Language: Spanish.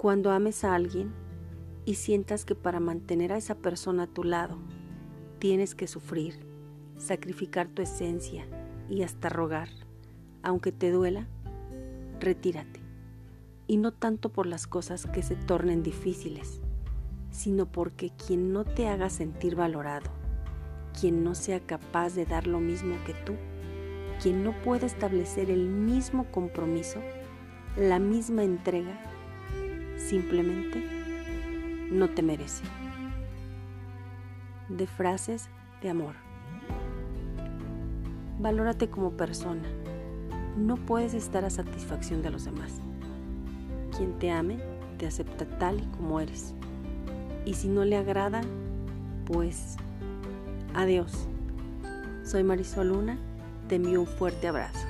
Cuando ames a alguien y sientas que para mantener a esa persona a tu lado tienes que sufrir, sacrificar tu esencia y hasta rogar, aunque te duela, retírate. Y no tanto por las cosas que se tornen difíciles, sino porque quien no te haga sentir valorado, quien no sea capaz de dar lo mismo que tú, quien no pueda establecer el mismo compromiso, la misma entrega, simplemente no te merece. De frases de amor. Valórate como persona. No puedes estar a satisfacción de los demás. Quien te ame te acepta tal y como eres. Y si no le agrada, pues adiós. Soy Marisol Luna, te envío un fuerte abrazo.